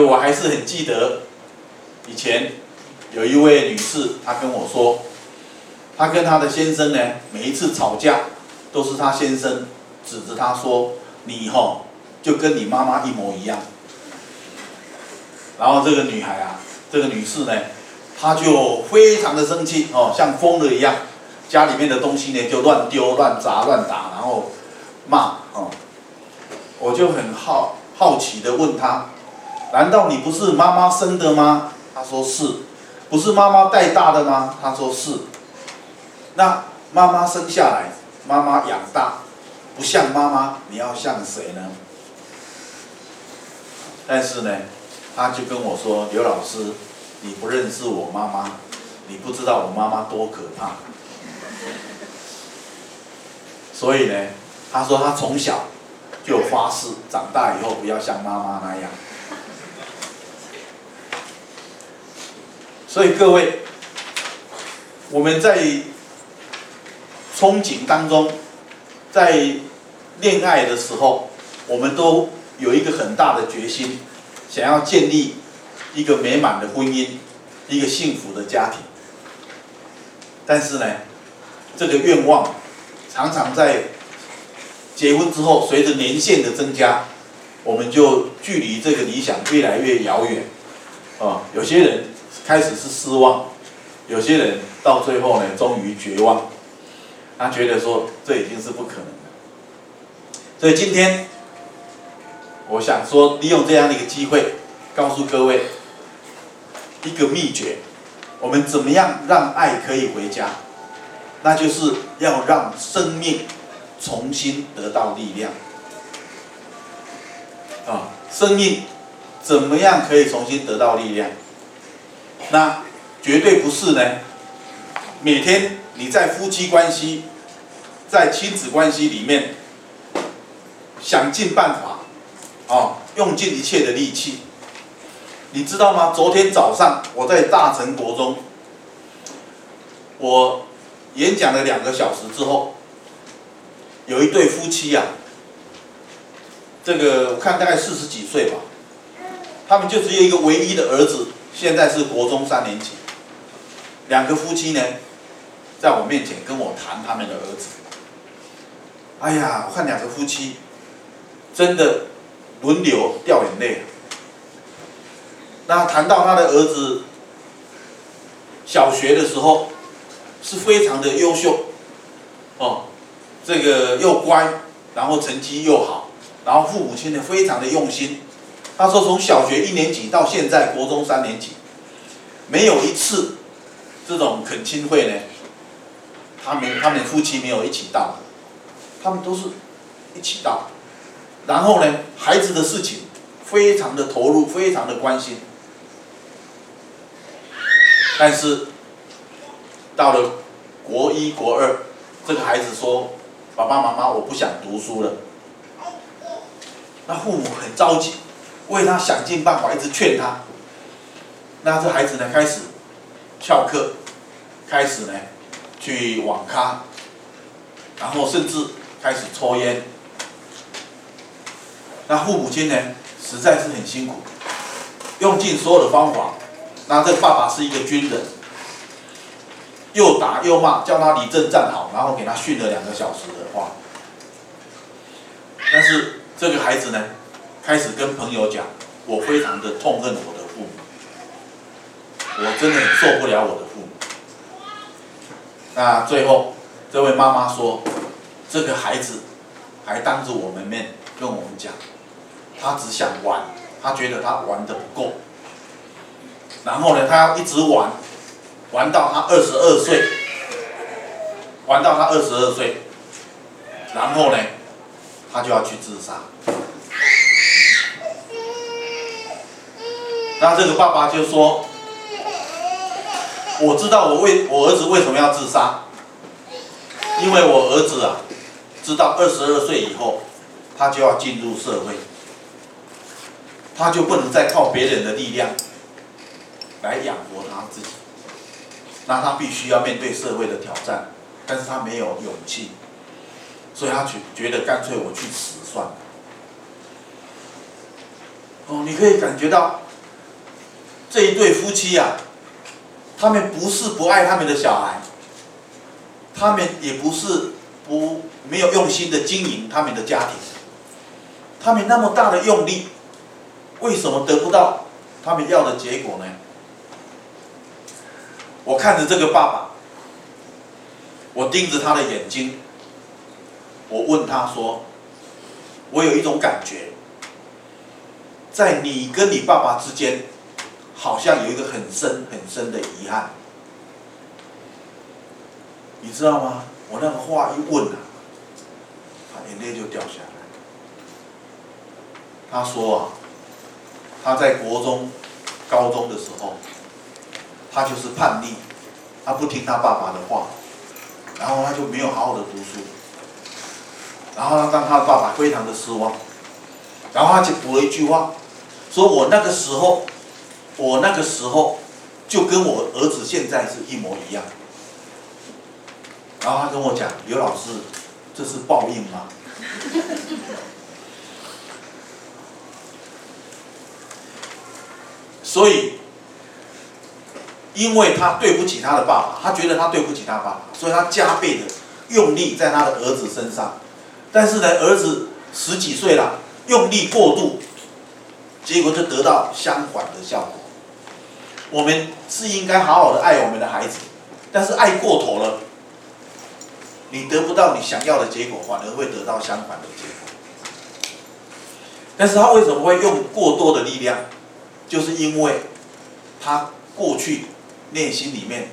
我还是很记得以前有一位女士，她跟我说，她跟她的先生呢，每一次吵架都是她先生指着她说：“你吼就跟你妈妈一模一样。”然后这个女孩啊，这个女士呢，她就非常的生气哦，像疯了一样，家里面的东西呢就乱丢、乱砸、乱打，然后骂哦。我就很好好奇的问她，难道你不是妈妈生的吗？他说是。不是妈妈带大的吗？他说是。那妈妈生下来，妈妈养大，不像妈妈，你要像谁呢？但是呢。他就跟我说：“刘老师，你不认识我妈妈，你不知道我妈妈多可怕。所以呢，他说他从小就发誓，长大以后不要像妈妈那样。所以各位，我们在憧憬当中，在恋爱的时候，我们都有一个很大的决心。”想要建立一个美满的婚姻，一个幸福的家庭，但是呢，这个愿望常常在结婚之后，随着年限的增加，我们就距离这个理想越来越遥远。啊，有些人开始是失望，有些人到最后呢，终于绝望，他觉得说这已经是不可能的。所以今天。我想说，利用这样的一个机会，告诉各位一个秘诀：我们怎么样让爱可以回家？那就是要让生命重新得到力量。啊，生命怎么样可以重新得到力量？那绝对不是呢。每天你在夫妻关系、在亲子关系里面，想尽办法。哦，用尽一切的力气，你知道吗？昨天早上我在大成国中，我演讲了两个小时之后，有一对夫妻呀、啊，这个我看大概四十几岁吧，他们就只有一个唯一的儿子，现在是国中三年级。两个夫妻呢，在我面前跟我谈他们的儿子。哎呀，我看两个夫妻，真的。轮流掉眼泪。那谈到他的儿子，小学的时候是非常的优秀，哦，这个又乖，然后成绩又好，然后父母亲呢非常的用心。他说从小学一年级到现在国中三年级，没有一次这种恳亲会呢，他们他们夫妻没有一起到，他们都是一起到。然后呢，孩子的事情非常的投入，非常的关心。但是到了国一、国二，这个孩子说：“爸爸妈妈，我不想读书了。”那父母很着急，为他想尽办法，一直劝他。那这孩子呢，开始翘课，开始呢去网咖，然后甚至开始抽烟。那父母亲呢，实在是很辛苦，用尽所有的方法。那这爸爸是一个军人，又打又骂，叫他立正站好，然后给他训了两个小时的话。但是这个孩子呢，开始跟朋友讲：“我非常的痛恨我的父母，我真的很受不了我的父母。”那最后这位妈妈说：“这个孩子还当着我们面跟我们讲。”他只想玩，他觉得他玩得不够，然后呢，他要一直玩，玩到他二十二岁，玩到他二十二岁，然后呢，他就要去自杀。那这个爸爸就说：“我知道我为我儿子为什么要自杀，因为我儿子啊，知道二十二岁以后，他就要进入社会。”他就不能再靠别人的力量来养活他自己，那他必须要面对社会的挑战，但是他没有勇气，所以他觉觉得干脆我去死算了。哦，你可以感觉到这一对夫妻呀、啊，他们不是不爱他们的小孩，他们也不是不没有用心的经营他们的家庭，他们那么大的用力，为什么得不到他们要的结果呢？我看着这个爸爸，我盯着他的眼睛，我问他说：“我有一种感觉，在你跟你爸爸之间，好像有一个很深很深的遗憾，你知道吗？”我那个话一问啊，他眼泪就掉下来。他说啊，他在国中、高中的时候。他就是叛逆，他不听他爸爸的话，然后他就没有好好的读书，然后他让他爸爸非常的失望，然后他就补了一句话，说我那个时候，我那个时候就跟我儿子现在是一模一样，然后他跟我讲，刘老师，这是报应吗？所以。因为他对不起他的爸爸，他觉得他对不起他爸爸，所以他加倍的用力在他的儿子身上。但是呢，儿子十几岁了，用力过度，结果就得到相反的效果。我们是应该好好的爱我们的孩子，但是爱过头了，你得不到你想要的结果，反而会得到相反的结果。但是他为什么会用过多的力量？就是因为他过去。内心里面，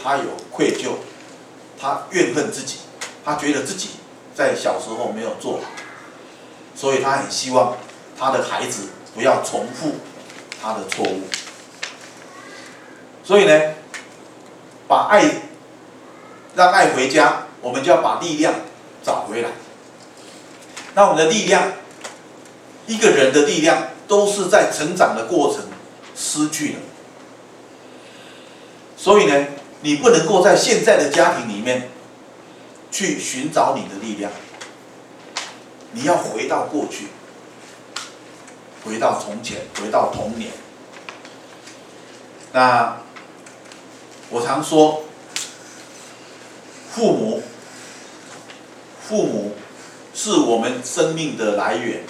他有愧疚，他怨恨自己，他觉得自己在小时候没有做好，所以他很希望他的孩子不要重复他的错误。所以呢，把爱让爱回家，我们就要把力量找回来。那我们的力量，一个人的力量，都是在成长的过程失去的。所以呢，你不能够在现在的家庭里面去寻找你的力量，你要回到过去，回到从前，回到童年。那我常说，父母，父母是我们生命的来源，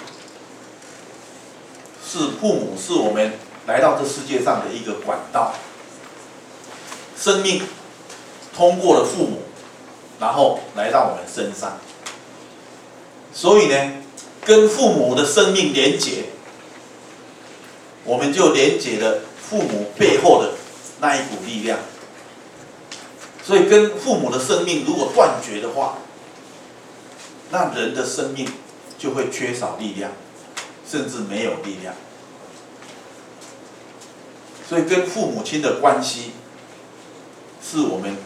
是父母是我们来到这世界上的一个管道。生命通过了父母，然后来到我们身上，所以呢，跟父母的生命连结，我们就连接了父母背后的那一股力量。所以，跟父母的生命如果断绝的话，那人的生命就会缺少力量，甚至没有力量。所以，跟父母亲的关系。是我们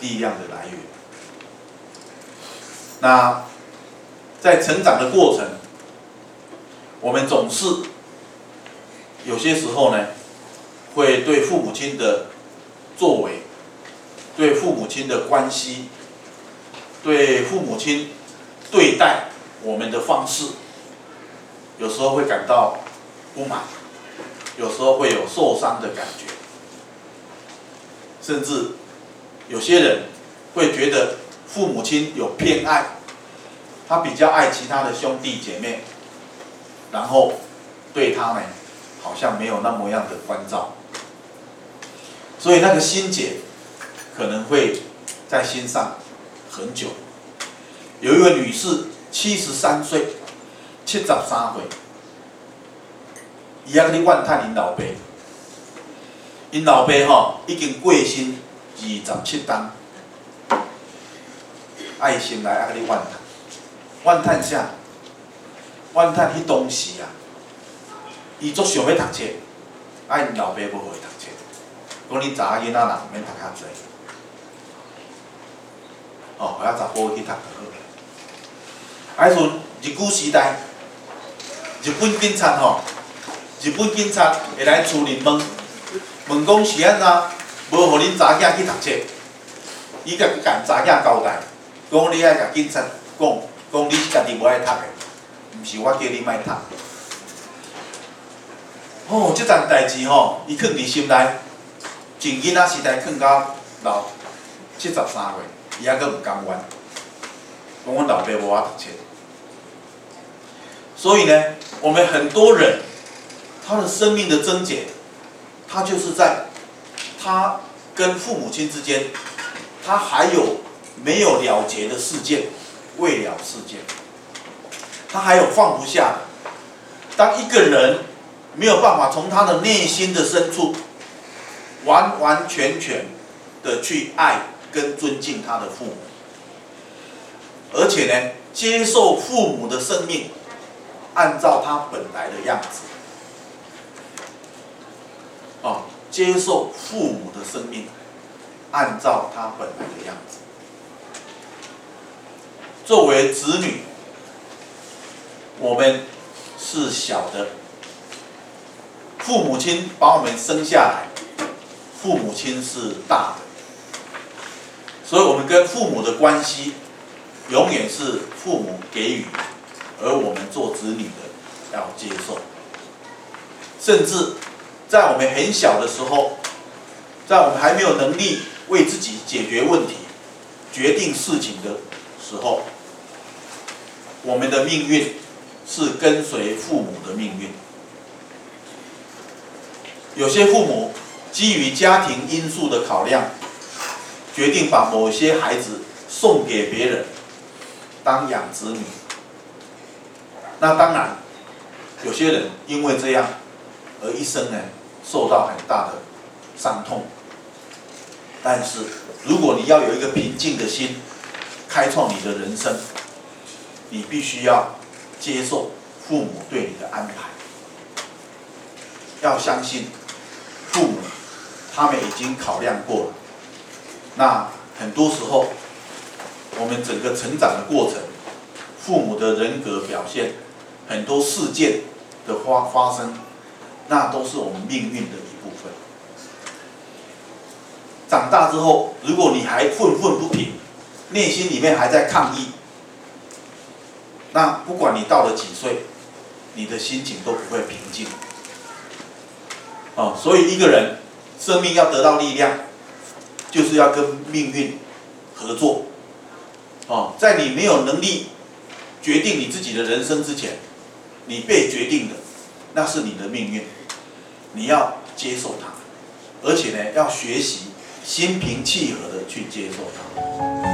力量的来源。那在成长的过程，我们总是有些时候呢，会对父母亲的作为、对父母亲的关系、对父母亲对待我们的方式，有时候会感到不满，有时候会有受伤的感觉。甚至有些人会觉得父母亲有偏爱，他比较爱其他的兄弟姐妹，然后对他们好像没有那么样的关照，所以那个心结可能会在心上很久。有一位女士，七十三岁，七十三岁，伊还在怨叹因老爸。因老爸吼已经过身二十七冬，爱心来啊！给你怨叹，怨叹啥？怨叹迄当时啊，伊足想要读册，啊因老爸无互伊读册，讲你查囡仔人免读较济，哦，互遐查甫去读就好。迄阵日据时代，日本警察吼，日本警察会来厝里问。问讲是安怎，无互恁查囝去读册，伊甲甲查囝交代，讲你爱甲警察讲，讲你是家己无爱读的，毋是我叫你莫读。哦，即件代志吼，伊藏伫心内，从囡仔时代藏到老七十三岁，伊还佫唔甘愿，讲阮老爸无法读册。所以呢，我们很多人，他的生命的症结，他就是在他跟父母亲之间，他还有没有了结的事件，未了事件，他还有放不下。当一个人没有办法从他的内心的深处，完完全全的去爱跟尊敬他的父母，而且呢，接受父母的生命。按照他本来的样子，哦，接受父母的生命，按照他本来的样子。作为子女，我们是小的，父母亲把我们生下来，父母亲是大的，所以我们跟父母的关系，永远是父母给予。而我们做子女的要接受，甚至在我们很小的时候，在我们还没有能力为自己解决问题、决定事情的时候，我们的命运是跟随父母的命运。有些父母基于家庭因素的考量，决定把某些孩子送给别人当养子女。那当然，有些人因为这样而一生呢受到很大的伤痛。但是，如果你要有一个平静的心，开创你的人生，你必须要接受父母对你的安排。要相信父母，他们已经考量过了。那很多时候，我们整个成长的过程，父母的人格表现。很多事件的发发生，那都是我们命运的一部分。长大之后，如果你还愤愤不平，内心里面还在抗议，那不管你到了几岁，你的心情都不会平静。哦，所以一个人生命要得到力量，就是要跟命运合作。哦，在你没有能力决定你自己的人生之前。你被决定的，那是你的命运，你要接受它，而且呢，要学习心平气和的去接受它。